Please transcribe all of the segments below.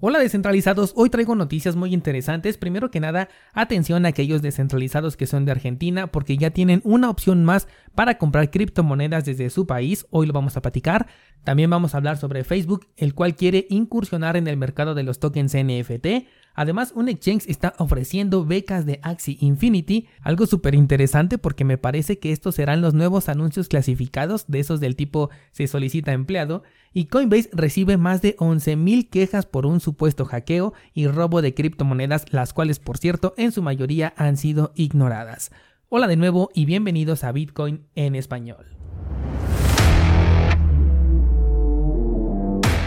Hola descentralizados, hoy traigo noticias muy interesantes. Primero que nada, atención a aquellos descentralizados que son de Argentina porque ya tienen una opción más para comprar criptomonedas desde su país. Hoy lo vamos a platicar. También vamos a hablar sobre Facebook, el cual quiere incursionar en el mercado de los tokens NFT. Además, un exchange está ofreciendo becas de Axie Infinity, algo súper interesante porque me parece que estos serán los nuevos anuncios clasificados de esos del tipo se solicita empleado, y Coinbase recibe más de 11.000 quejas por un supuesto hackeo y robo de criptomonedas, las cuales por cierto en su mayoría han sido ignoradas. Hola de nuevo y bienvenidos a Bitcoin en español.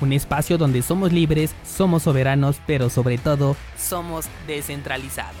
un espacio donde somos libres, somos soberanos, pero sobre todo somos descentralizados.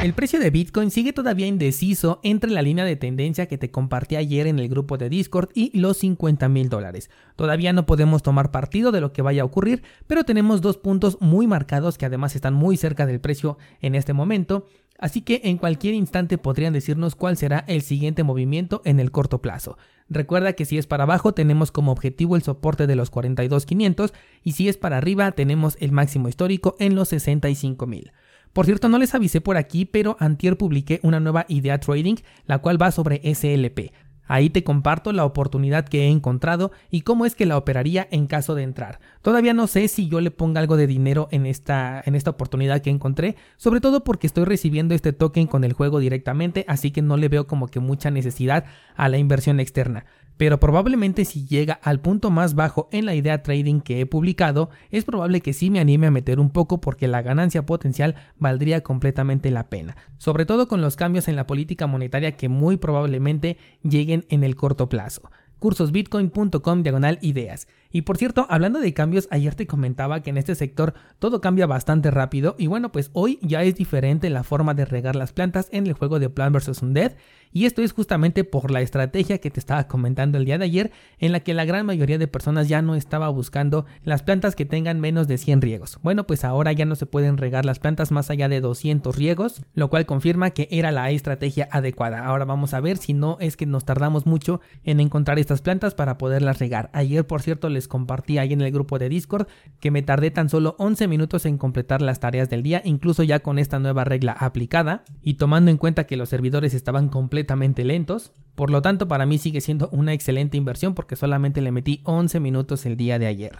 El precio de Bitcoin sigue todavía indeciso entre la línea de tendencia que te compartí ayer en el grupo de Discord y los 50 mil dólares. Todavía no podemos tomar partido de lo que vaya a ocurrir, pero tenemos dos puntos muy marcados que además están muy cerca del precio en este momento. Así que en cualquier instante podrían decirnos cuál será el siguiente movimiento en el corto plazo. Recuerda que si es para abajo tenemos como objetivo el soporte de los 42.500 y si es para arriba tenemos el máximo histórico en los 65.000. Por cierto, no les avisé por aquí, pero antier publiqué una nueva idea trading, la cual va sobre SLP. Ahí te comparto la oportunidad que he encontrado y cómo es que la operaría en caso de entrar. Todavía no sé si yo le ponga algo de dinero en esta, en esta oportunidad que encontré, sobre todo porque estoy recibiendo este token con el juego directamente, así que no le veo como que mucha necesidad a la inversión externa pero probablemente si llega al punto más bajo en la idea trading que he publicado, es probable que sí me anime a meter un poco porque la ganancia potencial valdría completamente la pena, sobre todo con los cambios en la política monetaria que muy probablemente lleguen en el corto plazo cursosbitcoin.com diagonal ideas. Y por cierto, hablando de cambios, ayer te comentaba que en este sector todo cambia bastante rápido y bueno, pues hoy ya es diferente la forma de regar las plantas en el juego de Plan vs. Undead y esto es justamente por la estrategia que te estaba comentando el día de ayer en la que la gran mayoría de personas ya no estaba buscando las plantas que tengan menos de 100 riegos. Bueno, pues ahora ya no se pueden regar las plantas más allá de 200 riegos, lo cual confirma que era la estrategia adecuada. Ahora vamos a ver si no es que nos tardamos mucho en encontrar estas plantas para poderlas regar. Ayer, por cierto, les compartí ahí en el grupo de Discord que me tardé tan solo 11 minutos en completar las tareas del día, incluso ya con esta nueva regla aplicada y tomando en cuenta que los servidores estaban completamente lentos. Por lo tanto, para mí sigue siendo una excelente inversión porque solamente le metí 11 minutos el día de ayer.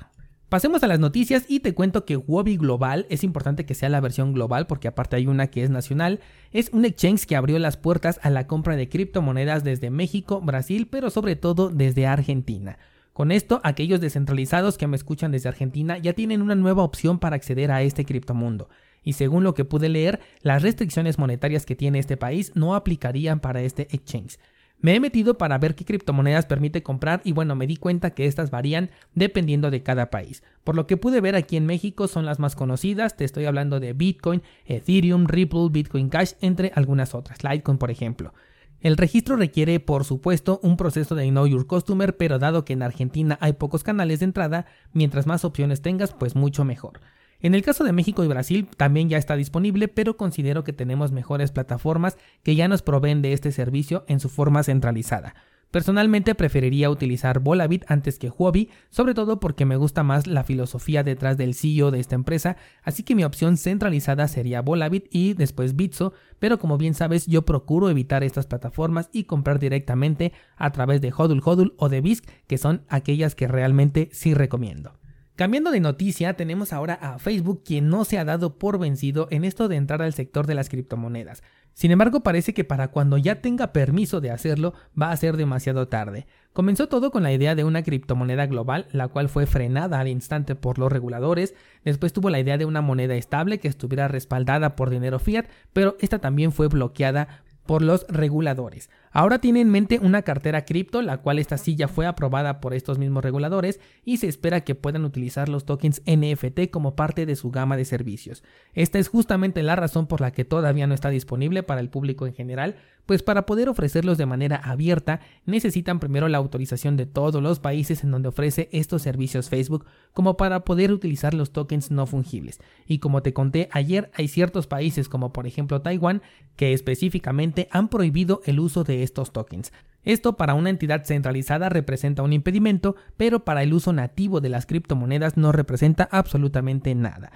Pasemos a las noticias y te cuento que Huobi Global, es importante que sea la versión global porque aparte hay una que es nacional, es un exchange que abrió las puertas a la compra de criptomonedas desde México, Brasil, pero sobre todo desde Argentina. Con esto, aquellos descentralizados que me escuchan desde Argentina ya tienen una nueva opción para acceder a este criptomundo. Y según lo que pude leer, las restricciones monetarias que tiene este país no aplicarían para este exchange. Me he metido para ver qué criptomonedas permite comprar y bueno, me di cuenta que estas varían dependiendo de cada país. Por lo que pude ver aquí en México son las más conocidas, te estoy hablando de Bitcoin, Ethereum, Ripple, Bitcoin Cash, entre algunas otras, Litecoin por ejemplo. El registro requiere, por supuesto, un proceso de Know Your Customer, pero dado que en Argentina hay pocos canales de entrada, mientras más opciones tengas, pues mucho mejor. En el caso de México y Brasil también ya está disponible, pero considero que tenemos mejores plataformas que ya nos proveen de este servicio en su forma centralizada. Personalmente preferiría utilizar Volabit antes que Huobi, sobre todo porque me gusta más la filosofía detrás del CEO de esta empresa, así que mi opción centralizada sería Volabit y después Bitso, pero como bien sabes yo procuro evitar estas plataformas y comprar directamente a través de Hodul Hodul o de BISC, que son aquellas que realmente sí recomiendo. Cambiando de noticia, tenemos ahora a Facebook quien no se ha dado por vencido en esto de entrar al sector de las criptomonedas. Sin embargo, parece que para cuando ya tenga permiso de hacerlo va a ser demasiado tarde. Comenzó todo con la idea de una criptomoneda global, la cual fue frenada al instante por los reguladores, después tuvo la idea de una moneda estable que estuviera respaldada por dinero fiat, pero esta también fue bloqueada por los reguladores. Ahora tiene en mente una cartera cripto, la cual esta sí ya fue aprobada por estos mismos reguladores y se espera que puedan utilizar los tokens NFT como parte de su gama de servicios. Esta es justamente la razón por la que todavía no está disponible para el público en general, pues para poder ofrecerlos de manera abierta necesitan primero la autorización de todos los países en donde ofrece estos servicios Facebook como para poder utilizar los tokens no fungibles. Y como te conté ayer, hay ciertos países como por ejemplo Taiwán que específicamente han prohibido el uso de estos tokens. Esto para una entidad centralizada representa un impedimento, pero para el uso nativo de las criptomonedas no representa absolutamente nada.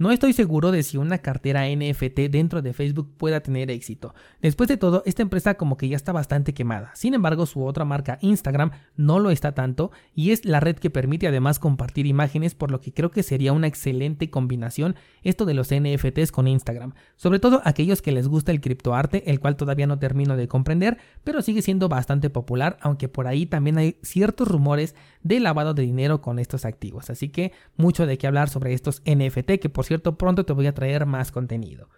No estoy seguro de si una cartera NFT dentro de Facebook pueda tener éxito. Después de todo, esta empresa como que ya está bastante quemada. Sin embargo, su otra marca Instagram no lo está tanto y es la red que permite además compartir imágenes, por lo que creo que sería una excelente combinación esto de los NFTs con Instagram. Sobre todo aquellos que les gusta el criptoarte, el cual todavía no termino de comprender, pero sigue siendo bastante popular, aunque por ahí también hay ciertos rumores de lavado de dinero con estos activos. Así que mucho de qué hablar sobre estos NFT que por cierto pronto te voy a traer más contenido.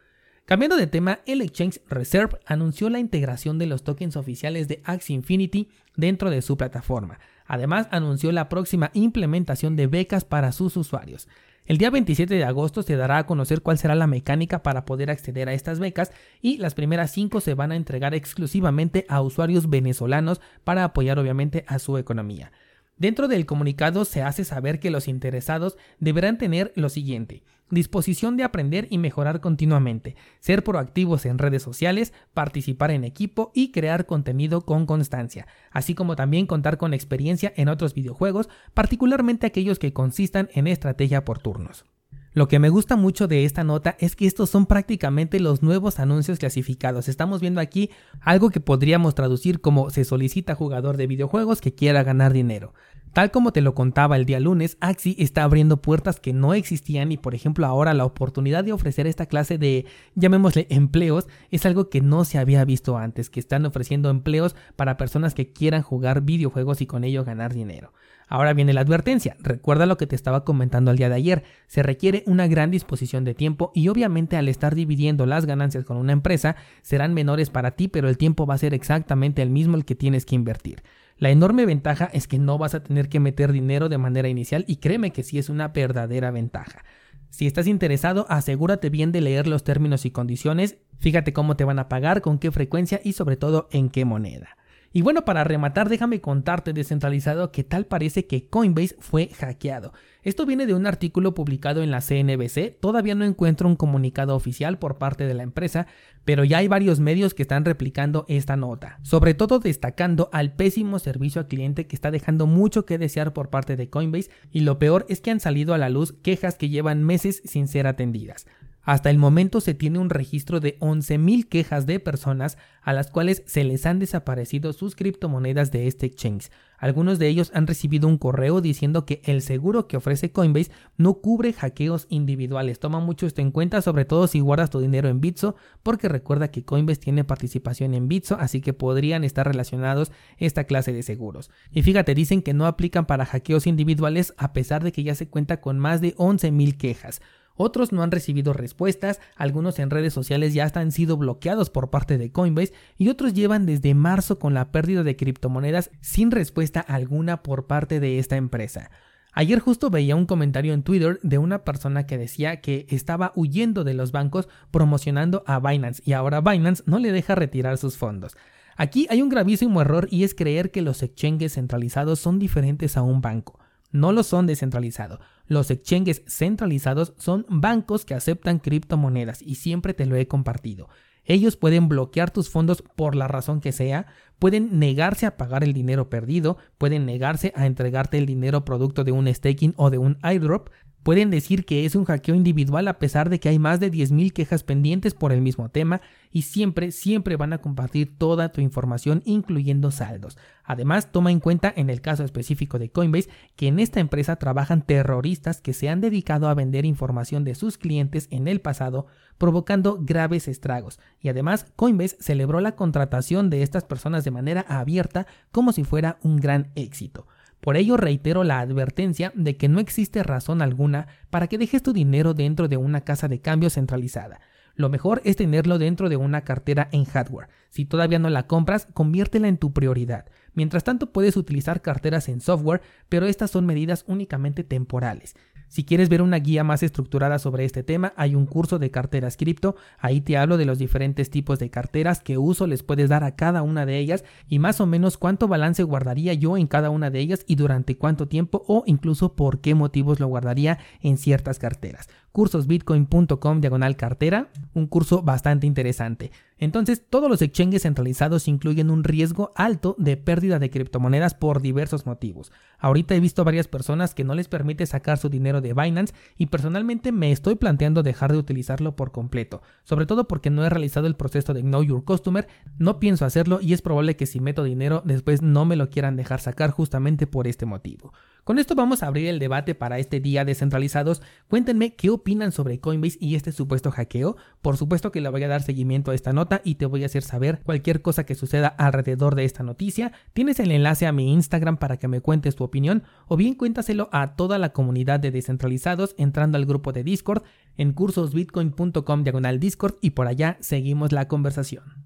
Cambiando de tema, el Exchange Reserve anunció la integración de los tokens oficiales de Axie Infinity dentro de su plataforma. Además, anunció la próxima implementación de becas para sus usuarios. El día 27 de agosto se dará a conocer cuál será la mecánica para poder acceder a estas becas y las primeras 5 se van a entregar exclusivamente a usuarios venezolanos para apoyar obviamente a su economía. Dentro del comunicado se hace saber que los interesados deberán tener lo siguiente, disposición de aprender y mejorar continuamente, ser proactivos en redes sociales, participar en equipo y crear contenido con constancia, así como también contar con experiencia en otros videojuegos, particularmente aquellos que consistan en estrategia por turnos. Lo que me gusta mucho de esta nota es que estos son prácticamente los nuevos anuncios clasificados. Estamos viendo aquí algo que podríamos traducir como se solicita jugador de videojuegos que quiera ganar dinero. Tal como te lo contaba el día lunes, Axi está abriendo puertas que no existían y por ejemplo ahora la oportunidad de ofrecer esta clase de, llamémosle, empleos es algo que no se había visto antes, que están ofreciendo empleos para personas que quieran jugar videojuegos y con ello ganar dinero. Ahora viene la advertencia, recuerda lo que te estaba comentando el día de ayer, se requiere una gran disposición de tiempo y obviamente al estar dividiendo las ganancias con una empresa serán menores para ti, pero el tiempo va a ser exactamente el mismo el que tienes que invertir. La enorme ventaja es que no vas a tener que meter dinero de manera inicial y créeme que sí es una verdadera ventaja. Si estás interesado, asegúrate bien de leer los términos y condiciones, fíjate cómo te van a pagar, con qué frecuencia y sobre todo en qué moneda. Y bueno, para rematar, déjame contarte descentralizado que tal parece que Coinbase fue hackeado. Esto viene de un artículo publicado en la CNBC, todavía no encuentro un comunicado oficial por parte de la empresa, pero ya hay varios medios que están replicando esta nota, sobre todo destacando al pésimo servicio al cliente que está dejando mucho que desear por parte de Coinbase y lo peor es que han salido a la luz quejas que llevan meses sin ser atendidas. Hasta el momento se tiene un registro de 11.000 quejas de personas a las cuales se les han desaparecido sus criptomonedas de este exchange. Algunos de ellos han recibido un correo diciendo que el seguro que ofrece Coinbase no cubre hackeos individuales. Toma mucho esto en cuenta, sobre todo si guardas tu dinero en Bitso, porque recuerda que Coinbase tiene participación en Bitso, así que podrían estar relacionados esta clase de seguros. Y fíjate, dicen que no aplican para hackeos individuales a pesar de que ya se cuenta con más de 11.000 quejas. Otros no han recibido respuestas, algunos en redes sociales ya han sido bloqueados por parte de Coinbase y otros llevan desde marzo con la pérdida de criptomonedas sin respuesta alguna por parte de esta empresa. Ayer justo veía un comentario en Twitter de una persona que decía que estaba huyendo de los bancos promocionando a Binance y ahora Binance no le deja retirar sus fondos. Aquí hay un gravísimo error y es creer que los exchanges centralizados son diferentes a un banco no lo son descentralizados. Los exchanges centralizados son bancos que aceptan criptomonedas y siempre te lo he compartido. Ellos pueden bloquear tus fondos por la razón que sea, pueden negarse a pagar el dinero perdido, pueden negarse a entregarte el dinero producto de un staking o de un airdrop, Pueden decir que es un hackeo individual a pesar de que hay más de 10.000 quejas pendientes por el mismo tema y siempre, siempre van a compartir toda tu información incluyendo saldos. Además, toma en cuenta en el caso específico de Coinbase que en esta empresa trabajan terroristas que se han dedicado a vender información de sus clientes en el pasado, provocando graves estragos. Y además, Coinbase celebró la contratación de estas personas de manera abierta como si fuera un gran éxito. Por ello reitero la advertencia de que no existe razón alguna para que dejes tu dinero dentro de una casa de cambio centralizada. Lo mejor es tenerlo dentro de una cartera en hardware. Si todavía no la compras, conviértela en tu prioridad. Mientras tanto puedes utilizar carteras en software, pero estas son medidas únicamente temporales. Si quieres ver una guía más estructurada sobre este tema, hay un curso de carteras cripto. Ahí te hablo de los diferentes tipos de carteras, qué uso les puedes dar a cada una de ellas y más o menos cuánto balance guardaría yo en cada una de ellas y durante cuánto tiempo o incluso por qué motivos lo guardaría en ciertas carteras cursosbitcoin.com diagonal cartera, un curso bastante interesante. Entonces, todos los exchanges centralizados incluyen un riesgo alto de pérdida de criptomonedas por diversos motivos. Ahorita he visto varias personas que no les permite sacar su dinero de Binance y personalmente me estoy planteando dejar de utilizarlo por completo, sobre todo porque no he realizado el proceso de Know Your Customer, no pienso hacerlo y es probable que si meto dinero después no me lo quieran dejar sacar justamente por este motivo. Con esto vamos a abrir el debate para este día descentralizados. Cuéntenme qué opinan sobre Coinbase y este supuesto hackeo. Por supuesto que le voy a dar seguimiento a esta nota y te voy a hacer saber cualquier cosa que suceda alrededor de esta noticia. Tienes el enlace a mi Instagram para que me cuentes tu opinión o bien cuéntaselo a toda la comunidad de descentralizados entrando al grupo de Discord en cursosbitcoin.com diagonal Discord y por allá seguimos la conversación.